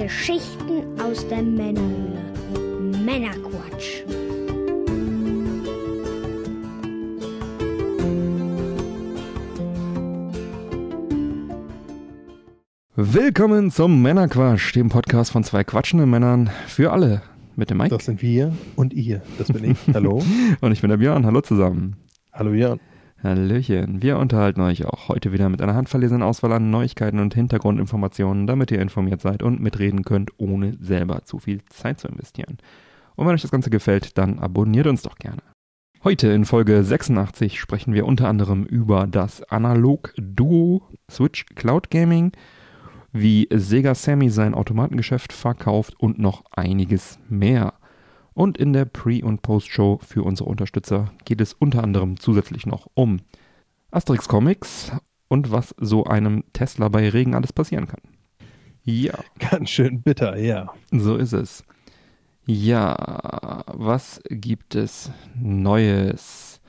Geschichten aus der Männerhöhle. Männerquatsch. Willkommen zum Männerquatsch, dem Podcast von zwei quatschenden Männern für alle. Mit dem Mike. Das sind wir und ihr. Das bin ich. Hallo. und ich bin der Björn. Hallo zusammen. Hallo Björn. Hallöchen. Wir unterhalten euch auch heute wieder mit einer handverlesenen Auswahl an Neuigkeiten und Hintergrundinformationen, damit ihr informiert seid und mitreden könnt, ohne selber zu viel Zeit zu investieren. Und wenn euch das Ganze gefällt, dann abonniert uns doch gerne. Heute in Folge 86 sprechen wir unter anderem über das Analog-Duo Switch Cloud Gaming, wie Sega Sammy sein Automatengeschäft verkauft und noch einiges mehr. Und in der Pre- und Post-Show für unsere Unterstützer geht es unter anderem zusätzlich noch um Asterix Comics und was so einem Tesla bei Regen alles passieren kann. Ja. Ganz schön bitter, ja. So ist es. Ja, was gibt es Neues?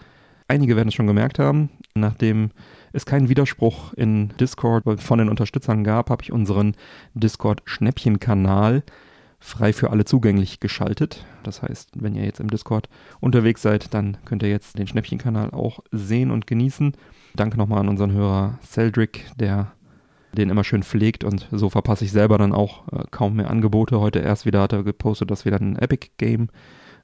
Einige werden es schon gemerkt haben, nachdem es keinen Widerspruch in Discord von den Unterstützern gab, habe ich unseren Discord-Schnäppchen-Kanal frei für alle zugänglich geschaltet. Das heißt, wenn ihr jetzt im Discord unterwegs seid, dann könnt ihr jetzt den Schnäppchenkanal auch sehen und genießen. Danke nochmal an unseren Hörer Celdric, der den immer schön pflegt und so verpasse ich selber dann auch äh, kaum mehr Angebote. Heute erst wieder hat er gepostet, dass wieder ein Epic Game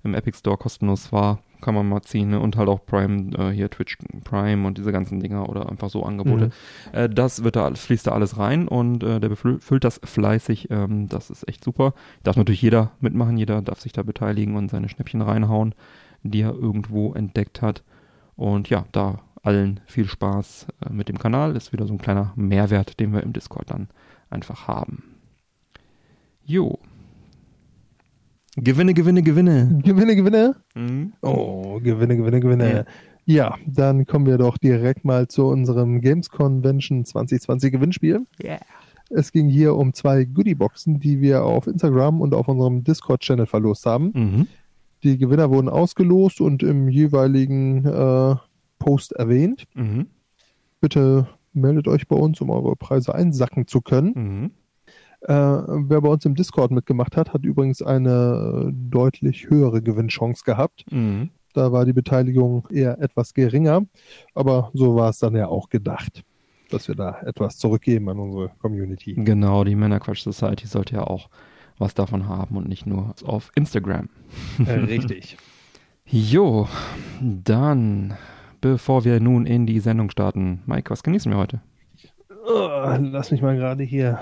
im Epic Store kostenlos war kann man mal ziehen. Ne? Und halt auch Prime, äh, hier Twitch Prime und diese ganzen Dinger oder einfach so Angebote. Mhm. Äh, das wird da, fließt da alles rein und äh, der befüllt das fleißig. Ähm, das ist echt super. Darf natürlich jeder mitmachen, jeder darf sich da beteiligen und seine Schnäppchen reinhauen, die er irgendwo entdeckt hat. Und ja, da allen viel Spaß äh, mit dem Kanal. Ist wieder so ein kleiner Mehrwert, den wir im Discord dann einfach haben. Jo, Gewinne, Gewinne, Gewinne. Gewinne, Gewinne? Mhm. Oh, Gewinne, Gewinne, Gewinne. Ja. ja. dann kommen wir doch direkt mal zu unserem Games Convention 2020 Gewinnspiel. Yeah. Es ging hier um zwei Goodieboxen, die wir auf Instagram und auf unserem Discord-Channel verlost haben. Mhm. Die Gewinner wurden ausgelost und im jeweiligen äh, Post erwähnt. Mhm. Bitte meldet euch bei uns, um eure Preise einsacken zu können. Mhm. Äh, wer bei uns im Discord mitgemacht hat, hat übrigens eine äh, deutlich höhere Gewinnchance gehabt. Mhm. Da war die Beteiligung eher etwas geringer, aber so war es dann ja auch gedacht, dass wir da etwas zurückgeben an unsere Community. Genau, die Männerquatsch Society sollte ja auch was davon haben und nicht nur auf Instagram. Äh, richtig. jo, dann, bevor wir nun in die Sendung starten, Mike, was genießen wir heute? Oh, lass mich mal gerade hier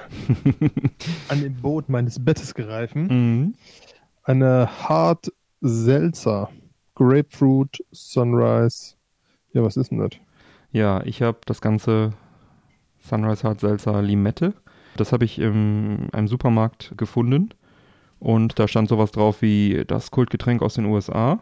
an dem Boot meines Bettes greifen. Mhm. Eine Hard Seltzer Grapefruit Sunrise. Ja, was ist denn das? Ja, ich habe das ganze Sunrise Hard Seltzer Limette. Das habe ich in einem Supermarkt gefunden. Und da stand sowas drauf wie das Kultgetränk aus den USA.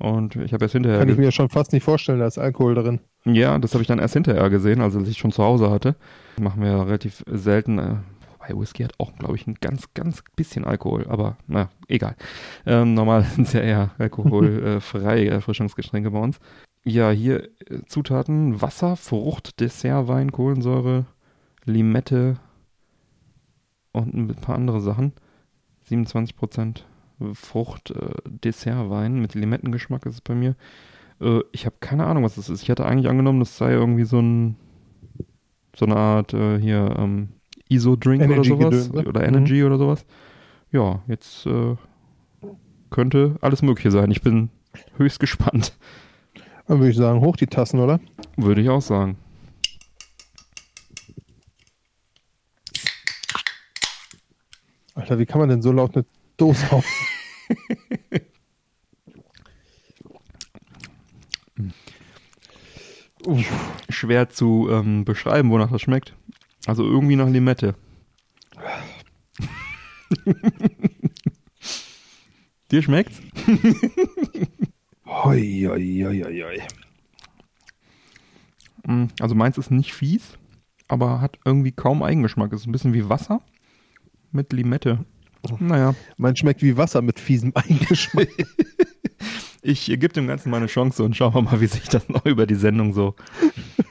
Und ich habe erst hinterher. Kann ich mir schon fast nicht vorstellen, da ist Alkohol drin. Ja, das habe ich dann erst hinterher gesehen, also als ich schon zu Hause hatte. Machen wir relativ selten. Äh, wobei Whisky hat auch, glaube ich, ein ganz, ganz bisschen Alkohol, aber naja, egal. Ähm, normal sind es ja eher alkoholfreie Erfrischungsgetränke bei uns. Ja, hier äh, Zutaten: Wasser, Frucht, Dessertwein, Kohlensäure, Limette und ein paar andere Sachen. 27 Frucht, äh, Dessertwein mit Limettengeschmack ist es bei mir. Äh, ich habe keine Ahnung, was das ist. Ich hatte eigentlich angenommen, das sei irgendwie so ein so eine Art äh, hier ähm, ISO-Drink oder sowas. Ne? Oder Energy mhm. oder sowas. Ja, jetzt äh, könnte alles Mögliche sein. Ich bin höchst gespannt. Dann würde ich sagen, hoch die Tassen, oder? Würde ich auch sagen. Alter, wie kann man denn so laut eine Dose auf? Schwer zu ähm, beschreiben, wonach das schmeckt. Also irgendwie nach Limette. Dir schmeckt's? hoi, hoi, hoi, hoi. Mm, also meins ist nicht fies, aber hat irgendwie kaum Eigengeschmack. Es ist ein bisschen wie Wasser mit Limette. Naja. Man schmeckt wie Wasser mit fiesem Eigengeschmack. ich gebe dem Ganzen mal eine Chance und schauen wir mal, wie sich das noch über die Sendung so.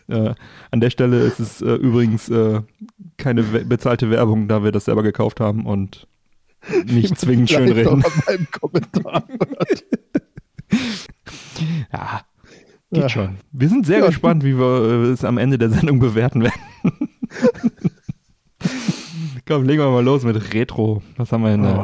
äh, an der Stelle ist es äh, übrigens äh, keine bezahlte Werbung, da wir das selber gekauft haben und nicht zwingend schön reden. ja, geht ja. schon. Wir sind sehr ja. gespannt, wie wir äh, es am Ende der Sendung bewerten werden. Komm, legen wir mal los mit Retro. Was haben wir denn? Oh.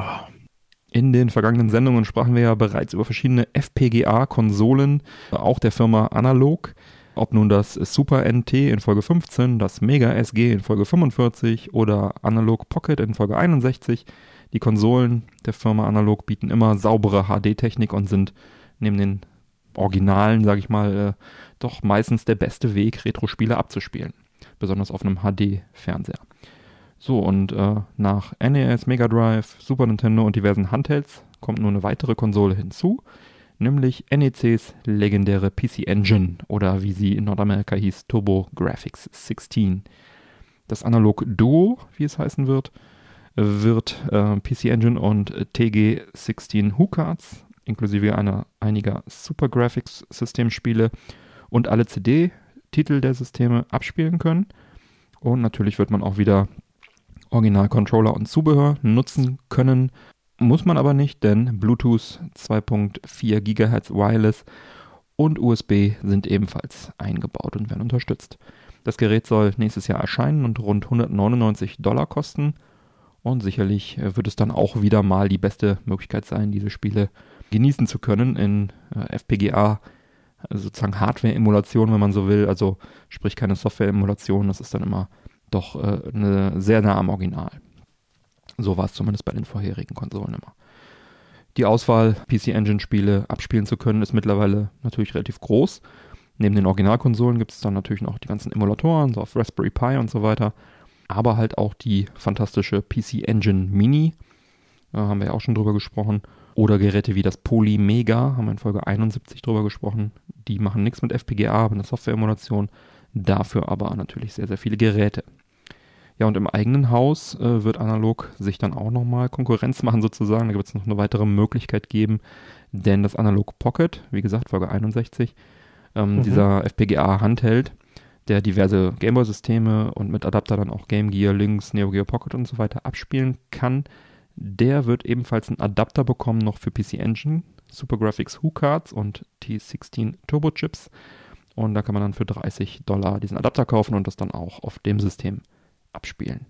In den vergangenen Sendungen sprachen wir ja bereits über verschiedene FPGA-Konsolen, auch der Firma Analog. Ob nun das Super NT in Folge 15, das Mega SG in Folge 45 oder Analog Pocket in Folge 61. Die Konsolen der Firma Analog bieten immer saubere HD-Technik und sind neben den Originalen, sage ich mal, äh, doch meistens der beste Weg, Retro-Spiele abzuspielen. Besonders auf einem HD-Fernseher. So, und äh, nach NES, Mega Drive, Super Nintendo und diversen Handhelds kommt nun eine weitere Konsole hinzu, nämlich NECs legendäre PC Engine oder wie sie in Nordamerika hieß, Turbo Graphics 16. Das Analog Duo, wie es heißen wird, wird äh, PC Engine und TG16 HuCards inklusive einer, einiger Super Graphics Systemspiele und alle CD-Titel der Systeme abspielen können. Und natürlich wird man auch wieder Original-Controller und Zubehör nutzen können. Muss man aber nicht, denn Bluetooth 2.4 GHz Wireless und USB sind ebenfalls eingebaut und werden unterstützt. Das Gerät soll nächstes Jahr erscheinen und rund 199 Dollar kosten. Und sicherlich äh, wird es dann auch wieder mal die beste Möglichkeit sein, diese Spiele genießen zu können in äh, FPGA, also sozusagen Hardware-Emulation, wenn man so will. Also sprich keine Software-Emulation, das ist dann immer doch äh, eine, sehr nah am Original. So war es zumindest bei den vorherigen Konsolen immer. Die Auswahl, PC Engine Spiele abspielen zu können, ist mittlerweile natürlich relativ groß. Neben den Originalkonsolen gibt es dann natürlich noch die ganzen Emulatoren, so auf Raspberry Pi und so weiter. Aber halt auch die fantastische PC Engine Mini, da haben wir ja auch schon drüber gesprochen. Oder Geräte wie das Poly Mega, haben wir in Folge 71 drüber gesprochen. Die machen nichts mit FPGA, aber eine Software-Emulation. Dafür aber natürlich sehr, sehr viele Geräte. Ja, und im eigenen Haus äh, wird Analog sich dann auch nochmal Konkurrenz machen sozusagen. Da wird es noch eine weitere Möglichkeit geben, denn das Analog Pocket, wie gesagt, Folge 61, ähm, mhm. dieser FPGA-Handheld, der diverse Gameboy-Systeme und mit Adapter dann auch Game Gear, Lynx, Neo Geo Pocket und so weiter abspielen kann, der wird ebenfalls einen Adapter bekommen noch für PC Engine, Super Graphics HU-Cards und T16 Turbo Chips. Und da kann man dann für 30 Dollar diesen Adapter kaufen und das dann auch auf dem System abspielen.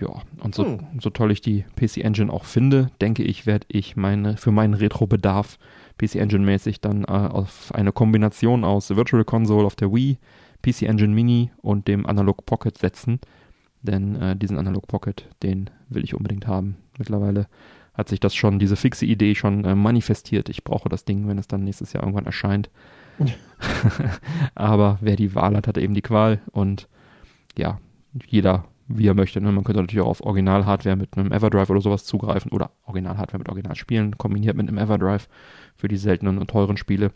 Ja, und so, hm. so toll ich die PC Engine auch finde, denke ich, werde ich meine, für meinen Retro-Bedarf PC Engine-mäßig dann äh, auf eine Kombination aus Virtual Console auf der Wii, PC Engine Mini und dem Analog Pocket setzen. Denn äh, diesen Analog Pocket, den will ich unbedingt haben. Mittlerweile hat sich das schon, diese fixe Idee schon äh, manifestiert. Ich brauche das Ding, wenn es dann nächstes Jahr irgendwann erscheint. Aber wer die Wahl hat, hat eben die Qual. Und ja, jeder wie er möchte. Ne? Man könnte natürlich auch auf Original-Hardware mit einem Everdrive oder sowas zugreifen oder Original-Hardware mit Original-Spielen kombiniert mit einem Everdrive für die seltenen und teuren Spiele.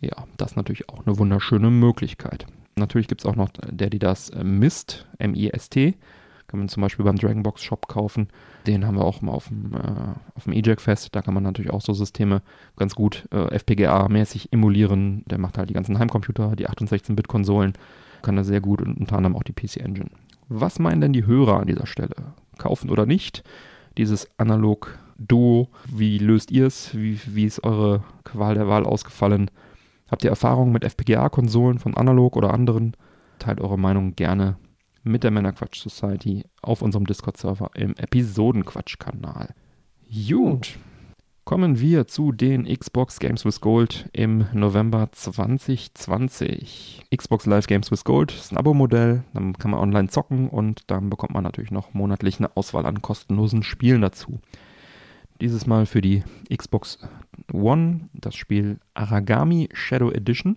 Ja, das ist natürlich auch eine wunderschöne Möglichkeit. Natürlich gibt es auch noch der, die das äh, Mist, M-I-S-T, kann man zum Beispiel beim Dragonbox Shop kaufen. Den haben wir auch mal auf dem, äh, dem EJAC Fest. Da kann man natürlich auch so Systeme ganz gut äh, FPGA-mäßig emulieren. Der macht halt die ganzen Heimcomputer, die 8 und 16-Bit-Konsolen. Kann er sehr gut und unter anderem auch die PC Engine. Was meinen denn die Hörer an dieser Stelle? Kaufen oder nicht? Dieses analog Duo, wie löst ihr es? Wie, wie ist eure Qual der Wahl ausgefallen? Habt ihr Erfahrungen mit FPGA-Konsolen von Analog oder anderen? Teilt eure Meinung gerne mit der Männerquatsch Society auf unserem Discord-Server im Episodenquatsch-Kanal. Gut. Kommen wir zu den Xbox Games with Gold im November 2020. Xbox Live Games with Gold ist ein Abo-Modell, dann kann man online zocken und dann bekommt man natürlich noch monatlich eine Auswahl an kostenlosen Spielen dazu. Dieses Mal für die Xbox One das Spiel Aragami Shadow Edition.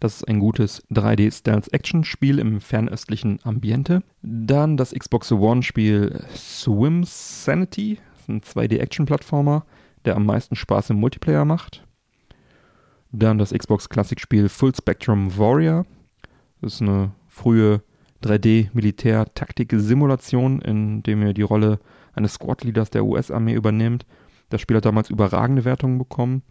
Das ist ein gutes 3D-Stealth-Action-Spiel im fernöstlichen Ambiente. Dann das Xbox One-Spiel Swim Sanity, ein 2D-Action-Plattformer der am meisten Spaß im Multiplayer macht. Dann das Xbox Classic-Spiel Full Spectrum Warrior. Das ist eine frühe 3D-Militär-Taktik-Simulation, in dem ihr die Rolle eines Squad-Leaders der US-Armee übernehmt. Das Spiel hat damals überragende Wertungen bekommen.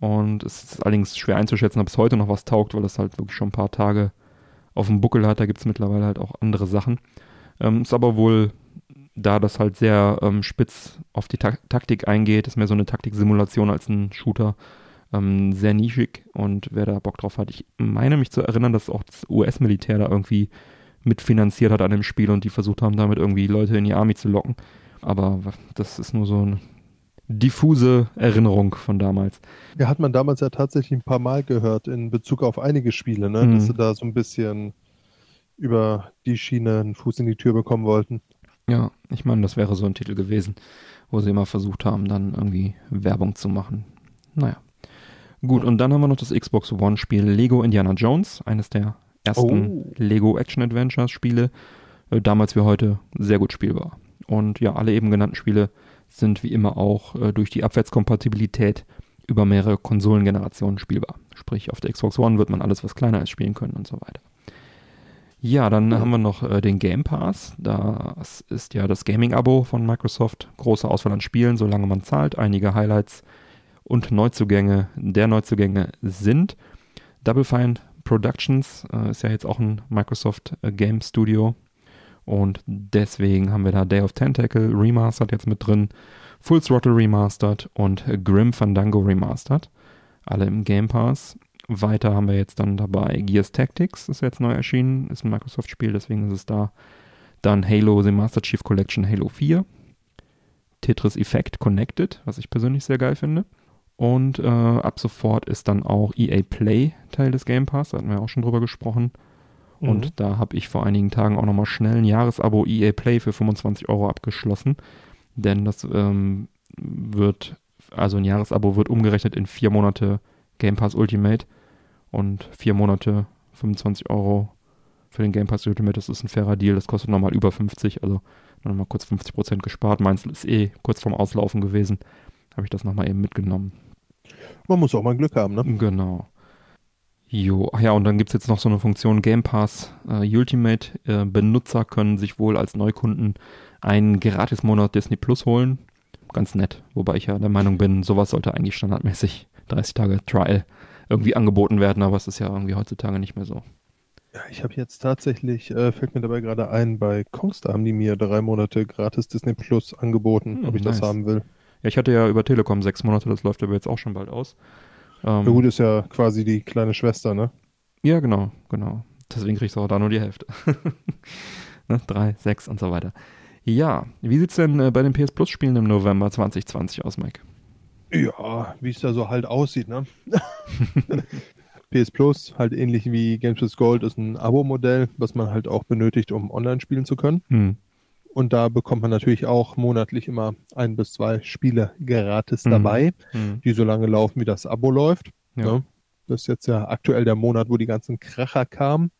Und es ist allerdings schwer einzuschätzen, ob es heute noch was taugt, weil es halt wirklich schon ein paar Tage auf dem Buckel hat. Da gibt es mittlerweile halt auch andere Sachen. Ähm, ist aber wohl, da das halt sehr ähm, spitz auf die Ta Taktik eingeht, ist mehr so eine Taktiksimulation als ein Shooter. Ähm, sehr nischig und wer da Bock drauf hat, ich meine mich zu erinnern, dass auch das US-Militär da irgendwie mitfinanziert hat an dem Spiel und die versucht haben, damit irgendwie Leute in die Army zu locken. Aber das ist nur so eine diffuse Erinnerung von damals. Ja, hat man damals ja tatsächlich ein paar Mal gehört in Bezug auf einige Spiele, ne? Mhm. dass sie da so ein bisschen über die Schiene einen Fuß in die Tür bekommen wollten. Ja, ich meine, das wäre so ein Titel gewesen, wo sie immer versucht haben, dann irgendwie Werbung zu machen. Naja. Gut, und dann haben wir noch das Xbox One-Spiel Lego Indiana Jones, eines der ersten oh. Lego Action Adventures Spiele. Äh, damals wie heute sehr gut spielbar. Und ja, alle eben genannten Spiele sind wie immer auch äh, durch die Abwärtskompatibilität über mehrere Konsolengenerationen spielbar. Sprich, auf der Xbox One wird man alles, was kleiner ist, spielen können und so weiter. Ja, dann haben wir noch äh, den Game Pass. Das ist ja das Gaming-Abo von Microsoft. Große Auswahl an Spielen, solange man zahlt. Einige Highlights und Neuzugänge der Neuzugänge sind Double Fine Productions, äh, ist ja jetzt auch ein Microsoft äh, Game Studio. Und deswegen haben wir da Day of Tentacle Remastered jetzt mit drin, Full Throttle Remastered und Grim Fandango Remastered. Alle im Game Pass. Weiter haben wir jetzt dann dabei Gears Tactics, ist jetzt neu erschienen, ist ein Microsoft-Spiel, deswegen ist es da. Dann Halo The Master Chief Collection Halo 4. Tetris Effect Connected, was ich persönlich sehr geil finde. Und äh, ab sofort ist dann auch EA Play Teil des Game Pass, da hatten wir auch schon drüber gesprochen. Mhm. Und da habe ich vor einigen Tagen auch nochmal schnell ein Jahresabo EA Play für 25 Euro abgeschlossen. Denn das ähm, wird, also ein Jahresabo wird umgerechnet in vier Monate Game Pass Ultimate und vier Monate 25 Euro für den Game Pass Ultimate. Das ist ein fairer Deal. Das kostet nochmal über 50, also nochmal kurz 50% gespart. Meins ist eh kurz vorm Auslaufen gewesen. Habe ich das nochmal eben mitgenommen. Man muss auch mal Glück haben, ne? Genau. Jo, ach ja, und dann gibt es jetzt noch so eine Funktion Game Pass äh, Ultimate. Äh, Benutzer können sich wohl als Neukunden einen Gratis-Monat Disney Plus holen. Ganz nett. Wobei ich ja der Meinung bin, sowas sollte eigentlich standardmäßig 30 Tage Trial irgendwie angeboten werden, aber es ist ja irgendwie heutzutage nicht mehr so. Ja, ich habe jetzt tatsächlich, äh, fällt mir dabei gerade ein, bei Kongstar haben die mir drei Monate gratis Disney Plus angeboten, hm, ob ich nice. das haben will. Ja, ich hatte ja über Telekom sechs Monate, das läuft aber jetzt auch schon bald aus. Ähm, ja gut, ist ja quasi die kleine Schwester, ne? Ja, genau, genau. Deswegen kriegst du auch da nur die Hälfte. ne? Drei, sechs und so weiter. Ja, wie sieht's denn äh, bei den PS Plus Spielen im November 2020 aus, Mike? Ja, wie es da so halt aussieht, ne? PS Plus, halt ähnlich wie Games with Gold, ist ein Abo-Modell, was man halt auch benötigt, um online spielen zu können. Hm. Und da bekommt man natürlich auch monatlich immer ein bis zwei Spiele gratis mhm. dabei, mhm. die so lange laufen, wie das Abo läuft. Ja. Ne? Das ist jetzt ja aktuell der Monat, wo die ganzen Kracher kamen,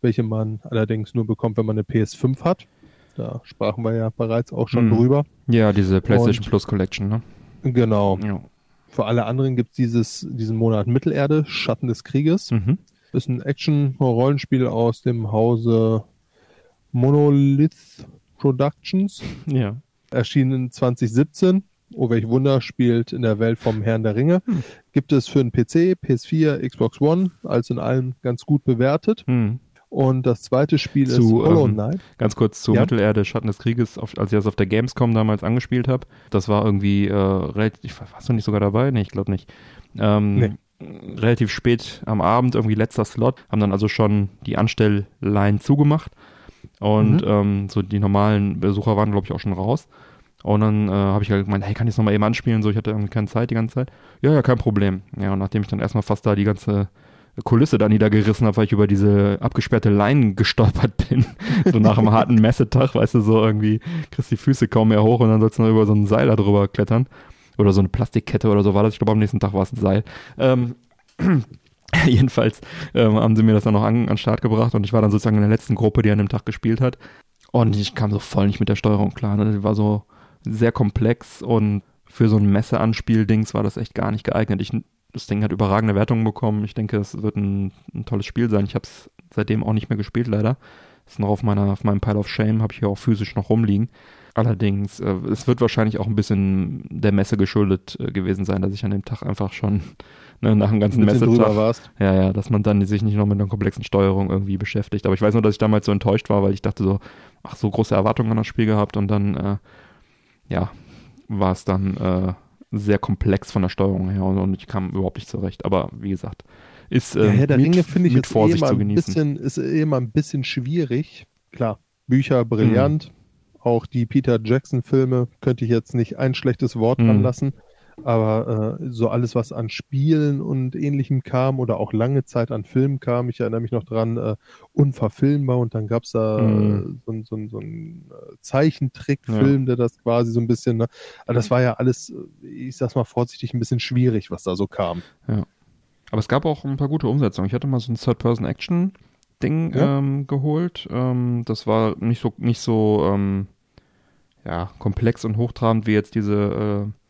welche man allerdings nur bekommt, wenn man eine PS5 hat. Da sprachen wir ja bereits auch schon mhm. drüber. Ja, diese PlayStation Und, Plus Collection, ne? Genau. Ja. Für alle anderen gibt es diesen Monat Mittelerde, Schatten des Krieges. Mhm. Das ist ein Action-Rollenspiel aus dem Hause Monolith Productions. Ja. Erschienen 2017. Oh, welch Wunder, spielt in der Welt vom Herrn der Ringe. Hm. Gibt es für einen PC, PS4, Xbox One, als in allem ganz gut bewertet. Hm. Und das zweite Spiel zu, ist Hollow ähm, Knight. Ähm, ganz kurz zu ja. Mittelerde, Schatten des Krieges, auf, als ich das auf der Gamescom damals angespielt habe. Das war irgendwie äh, relativ, warst du nicht sogar dabei? Nee, ich glaube nicht. Ähm, nee. Relativ spät am Abend, irgendwie letzter Slot, haben dann also schon die Anstellline zugemacht und mhm. ähm, so die normalen Besucher waren, glaube ich, auch schon raus. Und dann äh, habe ich halt gemeint, hey, kann ich es nochmal eben anspielen? So, ich hatte irgendwie keine Zeit die ganze Zeit. Ja, ja, kein Problem. Ja, und nachdem ich dann erstmal fast da die ganze Kulisse da niedergerissen habe, weil ich über diese abgesperrte Leinen gestolpert bin. so nach einem harten Messetag, weißt du, so irgendwie kriegst die Füße kaum mehr hoch und dann sollst du noch über so einen Seil da drüber klettern. Oder so eine Plastikkette oder so war das. Ich glaube, am nächsten Tag war es ein Seil. Ähm, Jedenfalls ähm, haben sie mir das dann noch an, an Start gebracht und ich war dann sozusagen in der letzten Gruppe, die an dem Tag gespielt hat. Und ich kam so voll nicht mit der Steuerung klar. Ne? Die war so sehr komplex und für so ein Messeanspiel-Dings war das echt gar nicht geeignet. Ich, das Ding hat überragende Wertungen bekommen. Ich denke, es wird ein, ein tolles Spiel sein. Ich habe es seitdem auch nicht mehr gespielt, leider. ist noch auf, meiner, auf meinem Pile of Shame, habe ich hier auch physisch noch rumliegen. Allerdings, äh, es wird wahrscheinlich auch ein bisschen der Messe geschuldet äh, gewesen sein, dass ich an dem Tag einfach schon ne, nach dem ganzen Messetag. warst. Ja, ja, dass man dann sich nicht noch mit einer komplexen Steuerung irgendwie beschäftigt. Aber ich weiß nur, dass ich damals so enttäuscht war, weil ich dachte so, ach, so große Erwartungen an das Spiel gehabt und dann, äh, ja, war es dann äh, sehr komplex von der Steuerung her und, ich kam überhaupt nicht zurecht. Aber wie gesagt, ist äh, ja, Herr der mit, Ringe finde ich mit Vorsicht eh zu genießen. Bisschen, ist eh mal ein bisschen schwierig. Klar, Bücher brillant. Mhm. Auch die Peter Jackson-Filme könnte ich jetzt nicht ein schlechtes Wort mhm. dran lassen. Aber äh, so alles, was an Spielen und ähnlichem kam oder auch lange Zeit an Filmen kam, ich erinnere mich noch dran, äh, unverfilmbar und dann gab es da mhm. so, so, so einen äh, Zeichentrickfilm, ja. der das quasi so ein bisschen, ne? aber das war ja alles, ich sag's mal vorsichtig, ein bisschen schwierig, was da so kam. Ja. Aber es gab auch ein paar gute Umsetzungen. Ich hatte mal so ein Third-Person-Action Ding ja. ähm, geholt. Ähm, das war nicht so, nicht so ähm, ja, komplex und hochtrabend wie jetzt diese äh,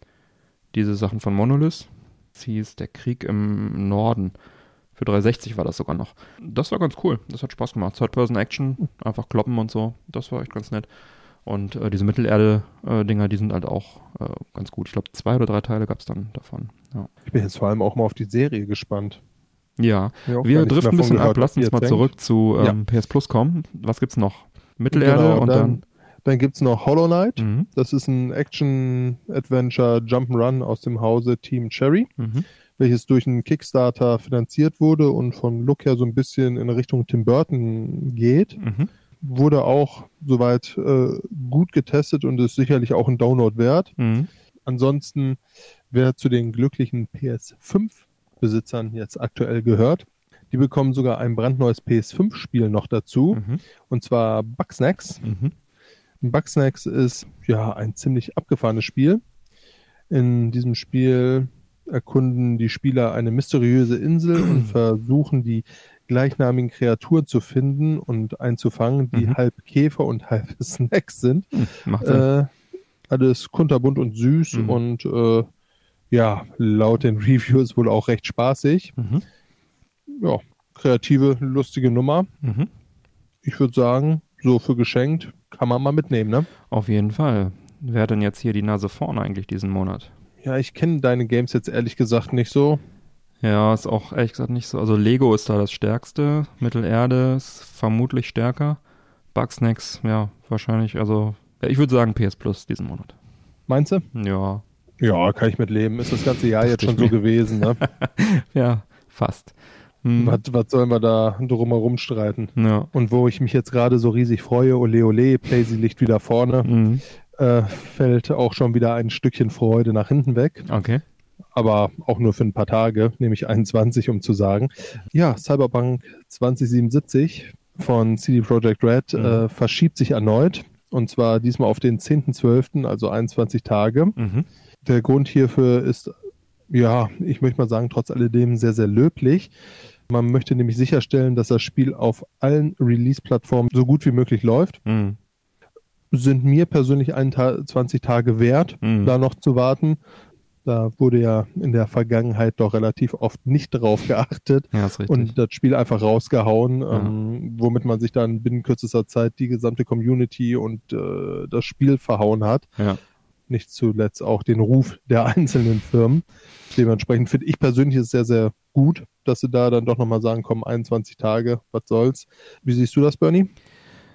diese Sachen von Monolith. Das hieß Der Krieg im Norden. Für 360 war das sogar noch. Das war ganz cool. Das hat Spaß gemacht. Third-Person-Action, einfach kloppen und so. Das war echt ganz nett. Und äh, diese Mittelerde-Dinger, die sind halt auch äh, ganz gut. Ich glaube, zwei oder drei Teile gab es dann davon. Ja. Ich bin jetzt vor allem auch mal auf die Serie gespannt. Ja, wir driften ein bisschen ab. Lass uns mal zurück zu ähm, ja. PS Plus kommen. Was gibt's noch? Mittelerde genau, und dann, dann dann gibt es noch Hollow Knight. Mhm. Das ist ein Action-Adventure Jump'n'Run aus dem Hause Team Cherry, mhm. welches durch einen Kickstarter finanziert wurde und von Look her so ein bisschen in Richtung Tim Burton geht. Mhm. Wurde auch soweit äh, gut getestet und ist sicherlich auch ein Download wert. Mhm. Ansonsten, wer zu den glücklichen PS5-Besitzern jetzt aktuell gehört, die bekommen sogar ein brandneues PS5-Spiel noch dazu. Mhm. Und zwar Bugsnacks. Mhm. Bugsnacks ist ja ein ziemlich abgefahrenes Spiel. In diesem Spiel erkunden die Spieler eine mysteriöse Insel und versuchen die gleichnamigen Kreaturen zu finden und einzufangen, die mhm. halb Käfer und halb Snacks sind. Mhm, äh, alles kunterbunt und süß mhm. und äh, ja, laut den Reviews wohl auch recht spaßig. Mhm. Ja, kreative, lustige Nummer. Mhm. Ich würde sagen, so für geschenkt kann man mal mitnehmen, ne? Auf jeden Fall. Wer hat denn jetzt hier die Nase vorne eigentlich diesen Monat? Ja, ich kenne deine Games jetzt ehrlich gesagt nicht so. Ja, ist auch ehrlich gesagt nicht so. Also Lego ist da das stärkste. Mittelerde ist vermutlich stärker. Bugsnacks, ja, wahrscheinlich. Also, ja, ich würde sagen PS Plus diesen Monat. Meinst du? Ja. Ja, kann ich mitleben. Ist das ganze Jahr jetzt schon so gewesen, ne? ja, fast. Hm. Was, was sollen wir da drumherum streiten? Ja. Und wo ich mich jetzt gerade so riesig freue, ole ole, Playsy liegt wieder vorne, mhm. äh, fällt auch schon wieder ein Stückchen Freude nach hinten weg. Okay. Aber auch nur für ein paar Tage, nämlich 21, um zu sagen. Ja, Cyberpunk 2077 von CD Projekt Red mhm. äh, verschiebt sich erneut. Und zwar diesmal auf den 10.12., also 21 Tage. Mhm. Der Grund hierfür ist ja, ich möchte mal sagen, trotz alledem sehr, sehr löblich. Man möchte nämlich sicherstellen, dass das Spiel auf allen Release-Plattformen so gut wie möglich läuft. Mhm. Sind mir persönlich 21 Tage wert, mhm. da noch zu warten. Da wurde ja in der Vergangenheit doch relativ oft nicht drauf geachtet ja, und das Spiel einfach rausgehauen, ja. ähm, womit man sich dann binnen kürzester Zeit die gesamte Community und äh, das Spiel verhauen hat. Ja. Nicht zuletzt auch den Ruf der einzelnen Firmen. Dementsprechend finde ich persönlich es sehr, sehr gut, dass sie da dann doch nochmal sagen, komm, 21 Tage, was soll's. Wie siehst du das, Bernie?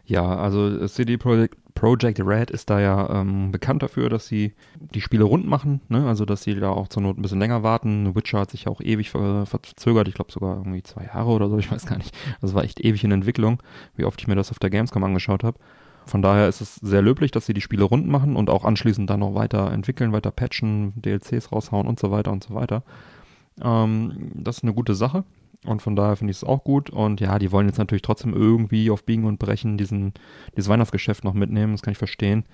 Ja, also CD Projekt, Project Red ist da ja ähm, bekannt dafür, dass sie die Spiele rund machen, ne? also dass sie da auch zur Not ein bisschen länger warten. Witcher hat sich auch ewig ver verzögert, ich glaube sogar irgendwie zwei Jahre oder so, ich weiß gar nicht. Das war echt ewig in Entwicklung, wie oft ich mir das auf der Gamescom angeschaut habe. Von daher ist es sehr löblich, dass sie die Spiele rund machen und auch anschließend dann noch weiter entwickeln, weiter patchen, DLCs raushauen und so weiter und so weiter. Ähm, das ist eine gute Sache. Und von daher finde ich es auch gut. Und ja, die wollen jetzt natürlich trotzdem irgendwie auf Biegen und Brechen diesen, dieses Weihnachtsgeschäft noch mitnehmen. Das kann ich verstehen.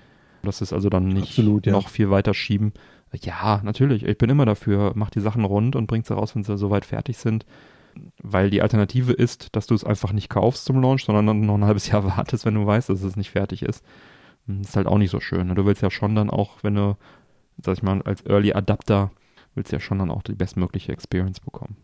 Das ist also dann nicht Absolut, ja. noch viel weiter schieben. Ja, natürlich. Ich bin immer dafür. Mach die Sachen rund und bring sie raus, wenn sie soweit fertig sind. Weil die Alternative ist, dass du es einfach nicht kaufst zum Launch, sondern dann noch ein halbes Jahr wartest, wenn du weißt, dass es nicht fertig ist. Das ist halt auch nicht so schön. Ne? Du willst ja schon dann auch, wenn du, sag ich mal, als Early Adapter willst ja schon dann auch die bestmögliche Experience bekommen.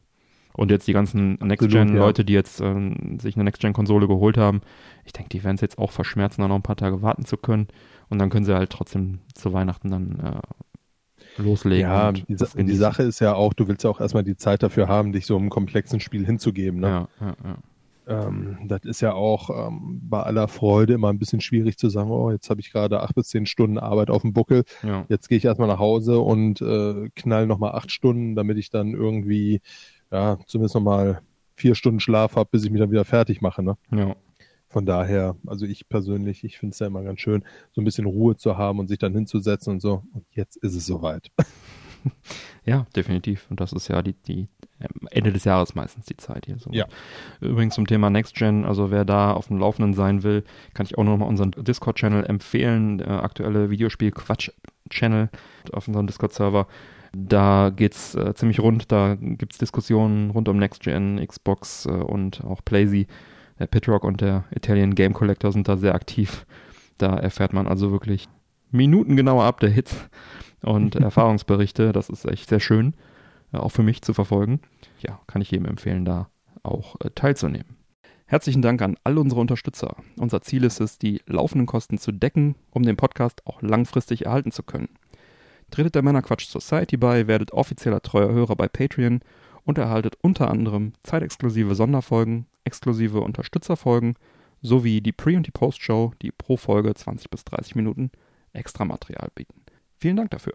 Und jetzt die ganzen Next-Gen-Leute, ja. die jetzt äh, sich eine Next-Gen-Konsole geholt haben, ich denke, die werden es jetzt auch verschmerzen, da noch ein paar Tage warten zu können. Und dann können sie halt trotzdem zu Weihnachten dann äh, loslegen. Ja, die, die, Sache ist ja auch, du willst ja auch erstmal die Zeit dafür haben, dich so einem komplexen Spiel hinzugeben. Ne? Ja, ja, ja. Ähm, das ist ja auch ähm, bei aller Freude immer ein bisschen schwierig zu sagen, oh, jetzt habe ich gerade acht bis zehn Stunden Arbeit auf dem Buckel. Ja. Jetzt gehe ich erstmal nach Hause und äh, knall nochmal acht Stunden, damit ich dann irgendwie, ja, zumindest nochmal vier Stunden Schlaf habe, bis ich mich dann wieder fertig mache. Ne? Ja. Von daher, also ich persönlich, ich finde es ja immer ganz schön, so ein bisschen Ruhe zu haben und sich dann hinzusetzen und so. Und jetzt ist es soweit. Ja, definitiv. Und das ist ja die, die Ende des Jahres meistens die Zeit hier. So. Ja. Übrigens zum Thema Next Gen, also wer da auf dem Laufenden sein will, kann ich auch nochmal unseren Discord-Channel empfehlen, der aktuelle Videospiel-Quatsch-Channel auf unserem Discord-Server. Da geht's äh, ziemlich rund, da gibt es Diskussionen rund um Next Gen, Xbox äh, und auch Playsee. Der Pitrock und der Italian Game Collector sind da sehr aktiv. Da erfährt man also wirklich minutengenaue Updates und Erfahrungsberichte. Das ist echt sehr schön, auch für mich zu verfolgen. Ja, kann ich jedem empfehlen, da auch äh, teilzunehmen. Herzlichen Dank an all unsere Unterstützer. Unser Ziel ist es, die laufenden Kosten zu decken, um den Podcast auch langfristig erhalten zu können. Tretet der Männerquatsch Society bei, werdet offizieller treuer Hörer bei Patreon und erhaltet unter anderem zeitexklusive Sonderfolgen, exklusive Unterstützerfolgen sowie die Pre- und die Post-Show, die pro Folge 20 bis 30 Minuten extra Material bieten. Vielen Dank dafür.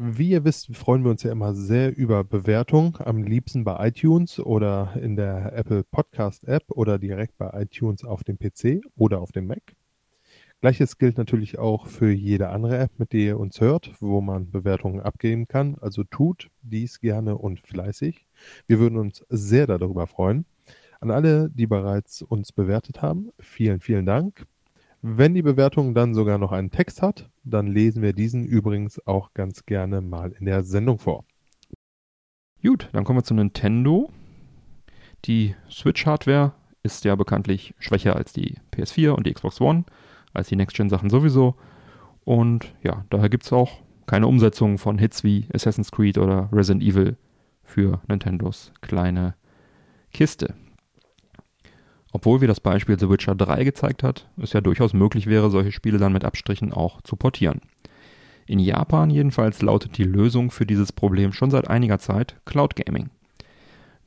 Wie ihr wisst, freuen wir uns ja immer sehr über Bewertungen, am liebsten bei iTunes oder in der Apple Podcast App oder direkt bei iTunes auf dem PC oder auf dem Mac. Gleiches gilt natürlich auch für jede andere App, mit der ihr uns hört, wo man Bewertungen abgeben kann. Also tut dies gerne und fleißig. Wir würden uns sehr darüber freuen. An alle, die bereits uns bewertet haben, vielen, vielen Dank. Wenn die Bewertung dann sogar noch einen Text hat, dann lesen wir diesen übrigens auch ganz gerne mal in der Sendung vor. Gut, dann kommen wir zu Nintendo. Die Switch-Hardware ist ja bekanntlich schwächer als die PS4 und die Xbox One, als die Next-Gen-Sachen sowieso. Und ja, daher gibt es auch keine Umsetzung von Hits wie Assassin's Creed oder Resident Evil für Nintendos kleine Kiste. Obwohl wie das Beispiel The Witcher 3 gezeigt hat, es ja durchaus möglich wäre, solche Spiele dann mit Abstrichen auch zu portieren. In Japan jedenfalls lautet die Lösung für dieses Problem schon seit einiger Zeit Cloud Gaming.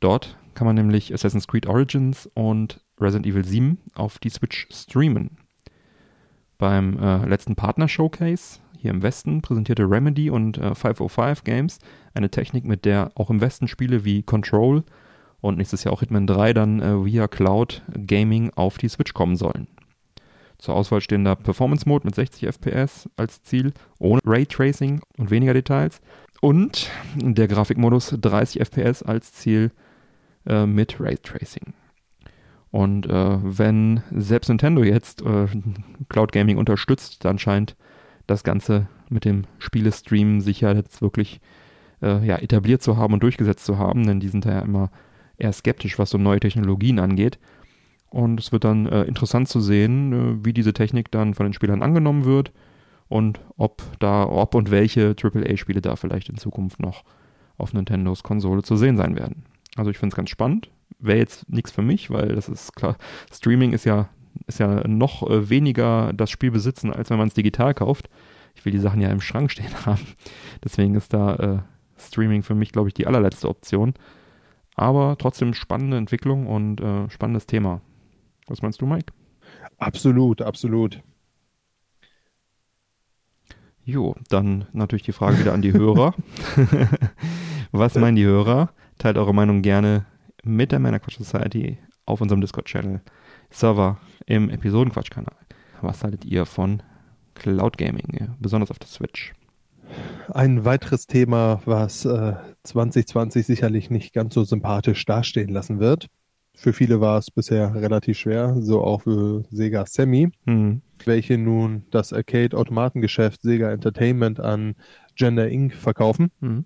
Dort kann man nämlich Assassin's Creed Origins und Resident Evil 7 auf die Switch streamen. Beim äh, letzten Partner-Showcase hier im Westen präsentierte Remedy und äh, 505 Games eine Technik, mit der auch im Westen Spiele wie Control und nächstes Jahr auch Hitman 3 dann äh, via Cloud Gaming auf die Switch kommen sollen. Zur Auswahl stehen da Performance Mode mit 60 FPS als Ziel, ohne Raytracing und weniger Details. Und der Grafikmodus 30 FPS als Ziel äh, mit Raytracing. Und äh, wenn selbst Nintendo jetzt äh, Cloud Gaming unterstützt, dann scheint das Ganze mit dem Spielestream sich ja jetzt wirklich äh, ja, etabliert zu haben und durchgesetzt zu haben, denn die sind da ja immer eher skeptisch, was so neue Technologien angeht. Und es wird dann äh, interessant zu sehen, äh, wie diese Technik dann von den Spielern angenommen wird und ob da, ob und welche AAA-Spiele da vielleicht in Zukunft noch auf Nintendos Konsole zu sehen sein werden. Also ich finde es ganz spannend. Wäre jetzt nichts für mich, weil das ist klar, Streaming ist ja, ist ja noch äh, weniger das Spiel besitzen, als wenn man es digital kauft. Ich will die Sachen ja im Schrank stehen haben. Deswegen ist da äh, Streaming für mich, glaube ich, die allerletzte Option. Aber trotzdem spannende Entwicklung und äh, spannendes Thema. Was meinst du, Mike? Absolut, absolut. Jo, dann natürlich die Frage wieder an die Hörer. Was meinen die Hörer? Teilt eure Meinung gerne mit der Männerquatsch Society auf unserem Discord-Channel, Server im Episodenquatsch-Kanal. Was haltet ihr von Cloud Gaming, besonders auf der Switch? Ein weiteres Thema, was äh, 2020 sicherlich nicht ganz so sympathisch dastehen lassen wird. Für viele war es bisher relativ schwer, so auch für Sega Sammy, mhm. welche nun das Arcade-Automatengeschäft Sega Entertainment an Gender Inc. verkaufen. Mhm.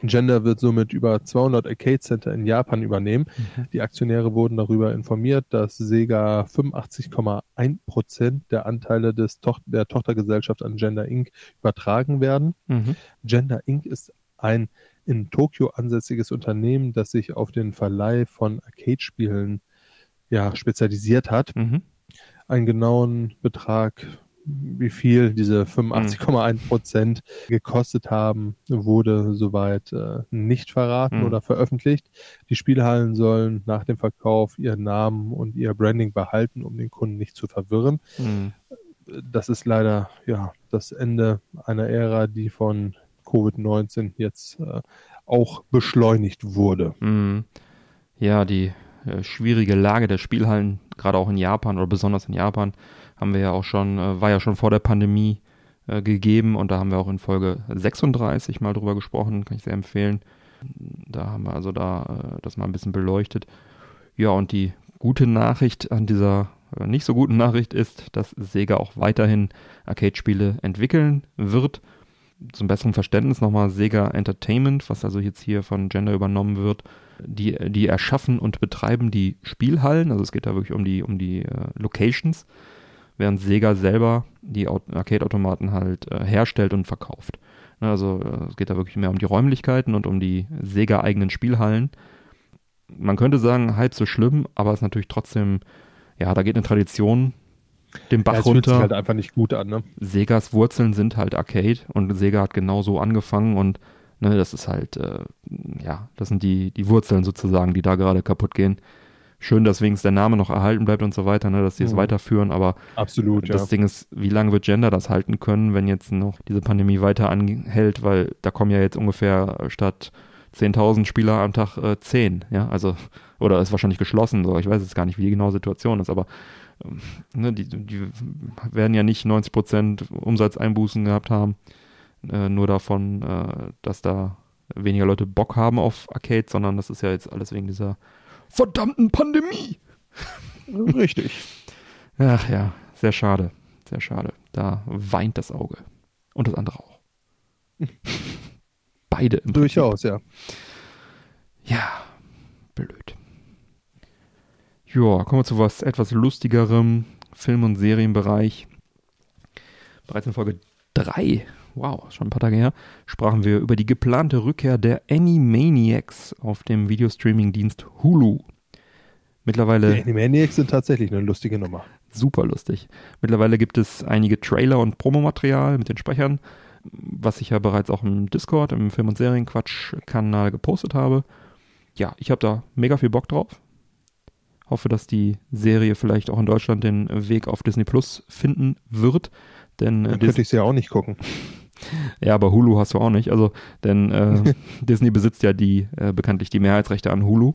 Gender wird somit über 200 Arcade Center in Japan übernehmen. Mhm. Die Aktionäre wurden darüber informiert, dass Sega 85,1 Prozent der Anteile des to der Tochtergesellschaft an Gender Inc. übertragen werden. Mhm. Gender Inc. ist ein in Tokio ansässiges Unternehmen, das sich auf den Verleih von Arcade-Spielen ja, spezialisiert hat. Mhm. Einen genauen Betrag wie viel diese 85,1 Prozent gekostet haben, wurde soweit äh, nicht verraten mhm. oder veröffentlicht. Die Spielhallen sollen nach dem Verkauf ihren Namen und ihr Branding behalten, um den Kunden nicht zu verwirren. Mhm. Das ist leider ja das Ende einer Ära, die von Covid-19 jetzt äh, auch beschleunigt wurde. Mhm. Ja, die äh, schwierige Lage der Spielhallen, gerade auch in Japan oder besonders in Japan, haben wir ja auch schon, äh, war ja schon vor der Pandemie äh, gegeben und da haben wir auch in Folge 36 mal drüber gesprochen, kann ich sehr empfehlen. Da haben wir also da äh, das mal ein bisschen beleuchtet. Ja, und die gute Nachricht an dieser äh, nicht so guten Nachricht ist, dass Sega auch weiterhin Arcade-Spiele entwickeln wird. Zum besseren Verständnis nochmal Sega Entertainment, was also jetzt hier von Gender übernommen wird, die, die erschaffen und betreiben die Spielhallen, also es geht da wirklich um die, um die äh, Locations, während Sega selber die Arcade-Automaten halt äh, herstellt und verkauft. Ne, also äh, es geht da wirklich mehr um die Räumlichkeiten und um die Sega-eigenen Spielhallen. Man könnte sagen, halb so schlimm, aber es ist natürlich trotzdem, ja, da geht eine Tradition den Bach ja, runter. Fühlt sich halt einfach nicht gut an, ne? Segas Wurzeln sind halt Arcade und Sega hat genauso angefangen und Ne, das ist halt, äh, ja, das sind die, die Wurzeln sozusagen, die da gerade kaputt gehen. Schön, dass wenigstens der Name noch erhalten bleibt und so weiter, ne, dass sie es mhm. weiterführen, aber Absolut, das ja. Ding ist, wie lange wird Gender das halten können, wenn jetzt noch diese Pandemie weiter anhält, weil da kommen ja jetzt ungefähr statt 10.000 Spieler am Tag äh, 10, ja, also, oder ist wahrscheinlich geschlossen, so, ich weiß jetzt gar nicht, wie die genaue Situation ist, aber ähm, ne, die, die werden ja nicht 90% Umsatzeinbußen gehabt haben äh, nur davon, äh, dass da weniger Leute Bock haben auf Arcade, sondern das ist ja jetzt alles wegen dieser verdammten Pandemie. Richtig. Ach ja, sehr schade. Sehr schade. Da weint das Auge. Und das andere auch. Beide im Durchaus, ja. Ja, blöd. Ja, kommen wir zu was etwas lustigerem. Film- und Serienbereich. Bereits in Folge 3 wow, schon ein paar Tage her, sprachen wir über die geplante Rückkehr der Animaniacs auf dem Videostreaming-Dienst Hulu. Mittlerweile. Die Animaniacs sind tatsächlich eine lustige Nummer. Super lustig. Mittlerweile gibt es einige Trailer und Promomaterial mit den Sprechern, was ich ja bereits auch im Discord, im Film- und Serienquatsch-Kanal gepostet habe. Ja, ich habe da mega viel Bock drauf. Hoffe, dass die Serie vielleicht auch in Deutschland den Weg auf Disney Plus finden wird. Denn, äh, Dann könnte ich sie ja auch nicht gucken. Ja, aber Hulu hast du auch nicht. Also, denn äh, Disney besitzt ja die äh, bekanntlich die Mehrheitsrechte an Hulu.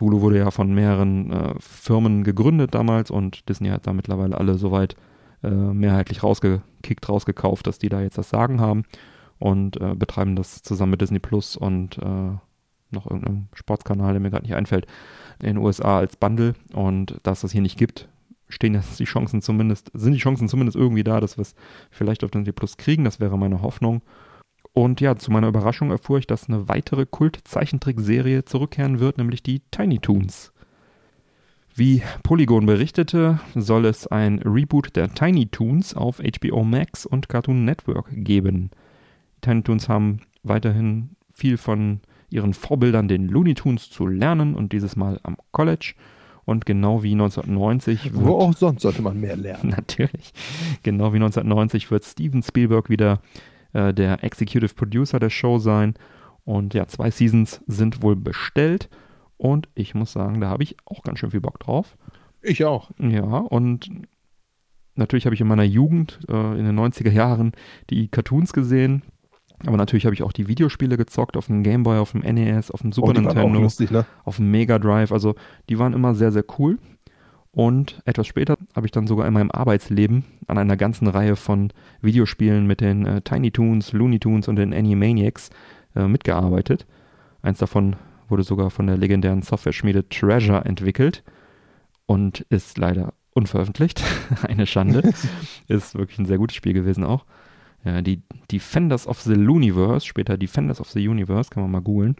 Hulu wurde ja von mehreren äh, Firmen gegründet damals und Disney hat da mittlerweile alle soweit äh, mehrheitlich rausgekickt, rausgekauft, dass die da jetzt das Sagen haben und äh, betreiben das zusammen mit Disney Plus und äh, noch irgendeinem Sportskanal, der mir gerade nicht einfällt, in den USA als Bundle. Und dass das hier nicht gibt, stehen jetzt die Chancen zumindest, sind die Chancen zumindest irgendwie da, dass wir es vielleicht auf Disney Plus kriegen. Das wäre meine Hoffnung. Und ja, zu meiner Überraschung erfuhr ich, dass eine weitere Kult-Zeichentrickserie zurückkehren wird, nämlich die Tiny Toons. Wie Polygon berichtete, soll es ein Reboot der Tiny Toons auf HBO Max und Cartoon Network geben. Die Tiny Toons haben weiterhin viel von ihren Vorbildern, den Looney Tunes, zu lernen und dieses Mal am College. Und genau wie 1990. Wo auch sonst sollte man mehr lernen. Natürlich. Genau wie 1990 wird Steven Spielberg wieder äh, der Executive Producer der Show sein. Und ja, zwei Seasons sind wohl bestellt. Und ich muss sagen, da habe ich auch ganz schön viel Bock drauf. Ich auch. Ja, und natürlich habe ich in meiner Jugend, äh, in den 90er Jahren, die Cartoons gesehen. Aber natürlich habe ich auch die Videospiele gezockt auf dem Game Boy, auf dem NES, auf dem Super oh, Nintendo, lustig, ne? auf dem Mega Drive. Also die waren immer sehr, sehr cool. Und etwas später habe ich dann sogar in meinem Arbeitsleben an einer ganzen Reihe von Videospielen mit den äh, Tiny Toons, Looney Tunes und den Animaniacs äh, mitgearbeitet. Eins davon wurde sogar von der legendären Software-Schmiede Treasure entwickelt und ist leider unveröffentlicht. Eine Schande. ist wirklich ein sehr gutes Spiel gewesen auch. Ja, die Defenders of the Looniverse, später Defenders of the Universe, kann man mal googeln.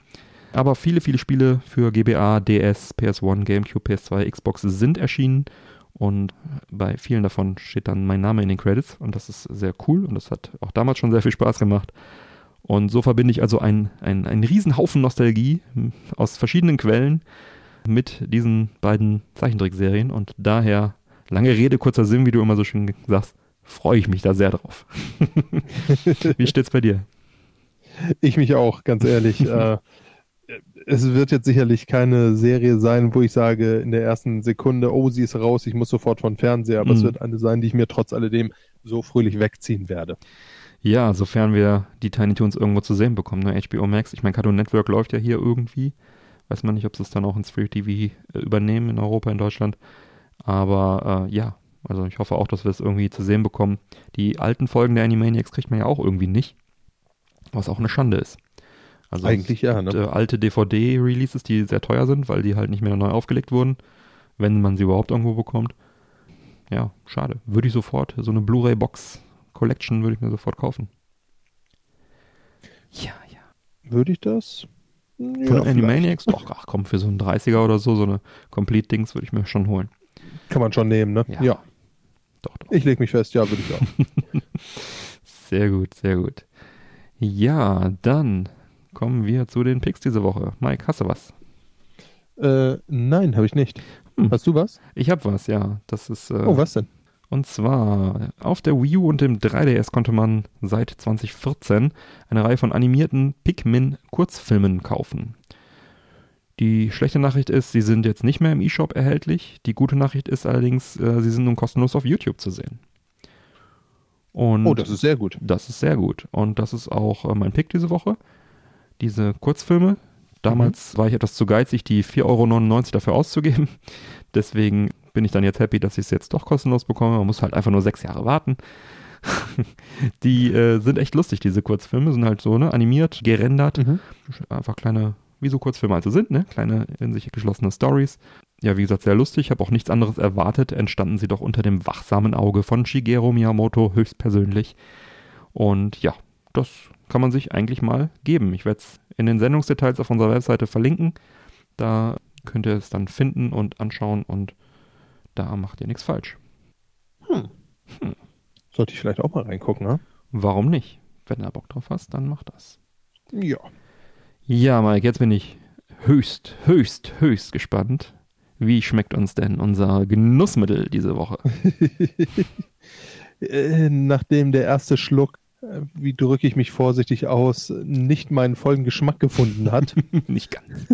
Aber viele, viele Spiele für GBA, DS, PS1, GameCube, PS2, Xbox sind erschienen und bei vielen davon steht dann mein Name in den Credits und das ist sehr cool und das hat auch damals schon sehr viel Spaß gemacht. Und so verbinde ich also einen ein Riesenhaufen Nostalgie aus verschiedenen Quellen mit diesen beiden Zeichentrickserien und daher, lange Rede, kurzer Sinn, wie du immer so schön sagst, freue ich mich da sehr drauf. Wie steht's bei dir? Ich mich auch, ganz ehrlich. äh, es wird jetzt sicherlich keine Serie sein, wo ich sage in der ersten Sekunde, oh, sie ist raus, ich muss sofort von Fernseher, aber mhm. es wird eine sein, die ich mir trotz alledem so fröhlich wegziehen werde. Ja, sofern wir die Tiny Toons irgendwo zu sehen bekommen. Ne? HBO Max, ich meine, Cartoon Network läuft ja hier irgendwie. Weiß man nicht, ob sie es dann auch ins Free TV äh, übernehmen in Europa, in Deutschland. Aber äh, ja, also ich hoffe auch, dass wir es irgendwie zu sehen bekommen. Die alten Folgen der Animaniacs kriegt man ja auch irgendwie nicht. Was auch eine Schande ist. Also Eigentlich ja, ne? Äh, alte DVD-Releases, die sehr teuer sind, weil die halt nicht mehr neu aufgelegt wurden, wenn man sie überhaupt irgendwo bekommt. Ja, schade. Würde ich sofort, so eine Blu-ray-Box Collection würde ich mir sofort kaufen. Ja, ja. Würde ich das? Von ja, Animaniacs? Doch, ach komm, für so einen 30er oder so, so eine Complete-Dings würde ich mir schon holen. Kann man schon nehmen, ne? Ja. ja. Doch, doch. Ich lege mich fest, ja, würde ich auch. sehr gut, sehr gut. Ja, dann kommen wir zu den Picks diese Woche. Mike, hast du was? Äh, nein, habe ich nicht. Hm. Hast du was? Ich habe was, ja. Das ist. Äh, oh, was denn? Und zwar auf der Wii U und dem 3DS konnte man seit 2014 eine Reihe von animierten Pikmin-Kurzfilmen kaufen. Die schlechte Nachricht ist, sie sind jetzt nicht mehr im eShop erhältlich. Die gute Nachricht ist allerdings, äh, sie sind nun kostenlos auf YouTube zu sehen. Und oh, das ist sehr gut. Das ist sehr gut. Und das ist auch äh, mein Pick diese Woche. Diese Kurzfilme. Damals mhm. war ich etwas zu geizig, die 4,99 Euro dafür auszugeben. Deswegen bin ich dann jetzt happy, dass ich es jetzt doch kostenlos bekomme. Man muss halt einfach nur sechs Jahre warten. die äh, sind echt lustig, diese Kurzfilme. Sind halt so, ne, animiert, gerendert. Mhm. Einfach kleine, wie so Kurzfilme also sind, ne? Kleine, in sich geschlossene Stories. Ja, wie gesagt, sehr lustig. Ich habe auch nichts anderes erwartet. Entstanden sie doch unter dem wachsamen Auge von Shigeru Miyamoto höchstpersönlich. Und ja, das kann man sich eigentlich mal geben. Ich werde es in den Sendungsdetails auf unserer Webseite verlinken. Da könnt ihr es dann finden und anschauen und da macht ihr nichts falsch. Hm. Hm. Sollte ich vielleicht auch mal reingucken, ne? Warum nicht? Wenn du Bock drauf hast, dann mach das. Ja. Ja, Mike, jetzt bin ich höchst, höchst, höchst gespannt. Wie schmeckt uns denn unser Genussmittel diese Woche? Äh, nachdem der erste Schluck, äh, wie drücke ich mich vorsichtig aus, nicht meinen vollen Geschmack gefunden hat. nicht ganz.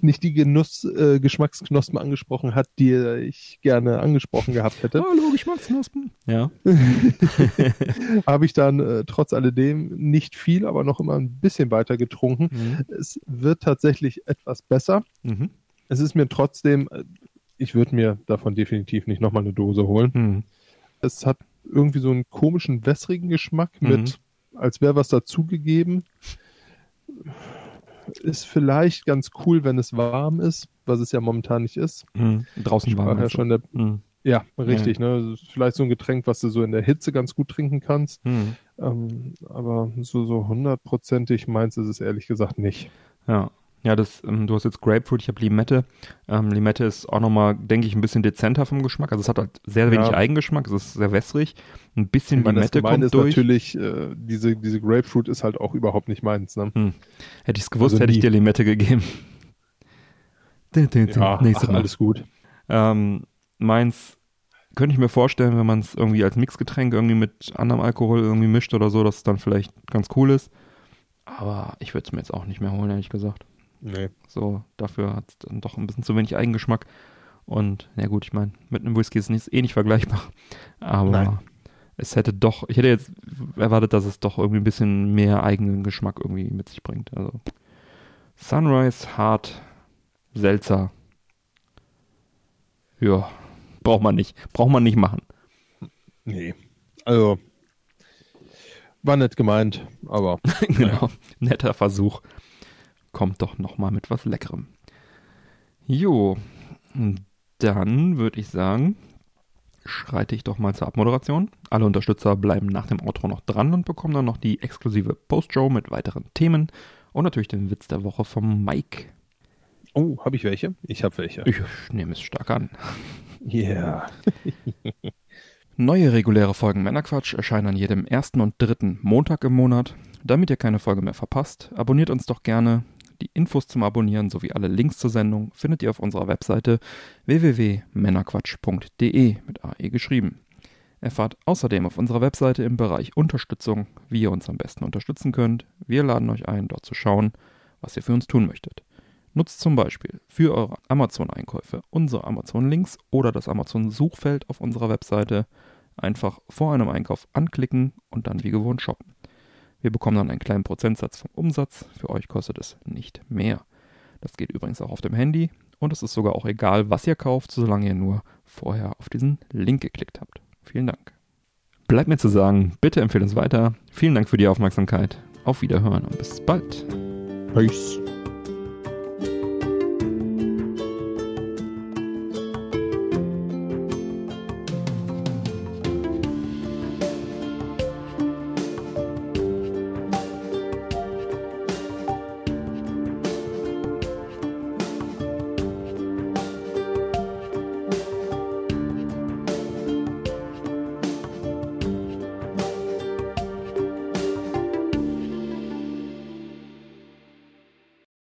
Nicht die Genuss, äh, Geschmacksknospen angesprochen hat, die ich gerne angesprochen gehabt hätte. Hallo, Geschmacksknospen. Ja. Habe ich dann äh, trotz alledem nicht viel, aber noch immer ein bisschen weiter getrunken. Mhm. Es wird tatsächlich etwas besser. Mhm. Es ist mir trotzdem, äh, ich würde mir davon definitiv nicht nochmal eine Dose holen. Mhm. Es hat irgendwie so einen komischen, wässrigen Geschmack mit, mhm. als wäre was dazugegeben ist vielleicht ganz cool, wenn es warm ist, was es ja momentan nicht ist. Mhm. Draußen warm. Ja, schon der, mhm. ja, richtig. Ja. Ne? Vielleicht so ein Getränk, was du so in der Hitze ganz gut trinken kannst. Mhm. Ähm, aber so, so hundertprozentig meins ist es ehrlich gesagt nicht. Ja, ja, das, ähm, du hast jetzt Grapefruit, ich habe Limette. Ähm, Limette ist auch nochmal, denke ich, ein bisschen dezenter vom Geschmack. Also es hat halt sehr wenig ja. Eigengeschmack, es ist sehr wässrig. Ein bisschen meine, Limette kommt ist durch. natürlich, äh, diese, diese Grapefruit ist halt auch überhaupt nicht meins. Ne? Hm. Hätte ich es gewusst, also hätte ich dir Limette gegeben. ja, ach, alles gut. Ähm, meins könnte ich mir vorstellen, wenn man es irgendwie als Mixgetränk irgendwie mit anderem Alkohol irgendwie mischt oder so, dass es dann vielleicht ganz cool ist. Aber ich würde es mir jetzt auch nicht mehr holen, ehrlich gesagt. Nee. So, dafür hat es dann doch ein bisschen zu wenig Eigengeschmack. Und ja gut, ich meine, mit einem Whisky ist es eh nicht vergleichbar. Aber Nein. es hätte doch, ich hätte jetzt erwartet, dass es doch irgendwie ein bisschen mehr eigenen Geschmack irgendwie mit sich bringt. Also Sunrise, hart, seltsam. Ja, braucht man nicht. Braucht man nicht machen. Nee. Also, war nett gemeint, aber. genau, netter Versuch kommt doch nochmal mit was Leckerem. Jo, dann würde ich sagen, schreite ich doch mal zur Abmoderation. Alle Unterstützer bleiben nach dem Outro noch dran und bekommen dann noch die exklusive Postshow mit weiteren Themen und natürlich den Witz der Woche vom Mike. Oh, habe ich welche? Ich habe welche. Ich nehme es stark an. Yeah. Neue reguläre Folgen Männerquatsch erscheinen an jedem ersten und dritten Montag im Monat. Damit ihr keine Folge mehr verpasst, abonniert uns doch gerne. Die Infos zum Abonnieren sowie alle Links zur Sendung findet ihr auf unserer Webseite www.männerquatsch.de mit AE geschrieben. Erfahrt außerdem auf unserer Webseite im Bereich Unterstützung, wie ihr uns am besten unterstützen könnt. Wir laden euch ein, dort zu schauen, was ihr für uns tun möchtet. Nutzt zum Beispiel für eure Amazon-Einkäufe unsere Amazon-Links oder das Amazon-Suchfeld auf unserer Webseite. Einfach vor einem Einkauf anklicken und dann wie gewohnt shoppen. Wir bekommen dann einen kleinen Prozentsatz vom Umsatz. Für euch kostet es nicht mehr. Das geht übrigens auch auf dem Handy und es ist sogar auch egal, was ihr kauft, solange ihr nur vorher auf diesen Link geklickt habt. Vielen Dank. Bleibt mir zu sagen, bitte empfehlt uns weiter. Vielen Dank für die Aufmerksamkeit. Auf Wiederhören und bis bald. Peace.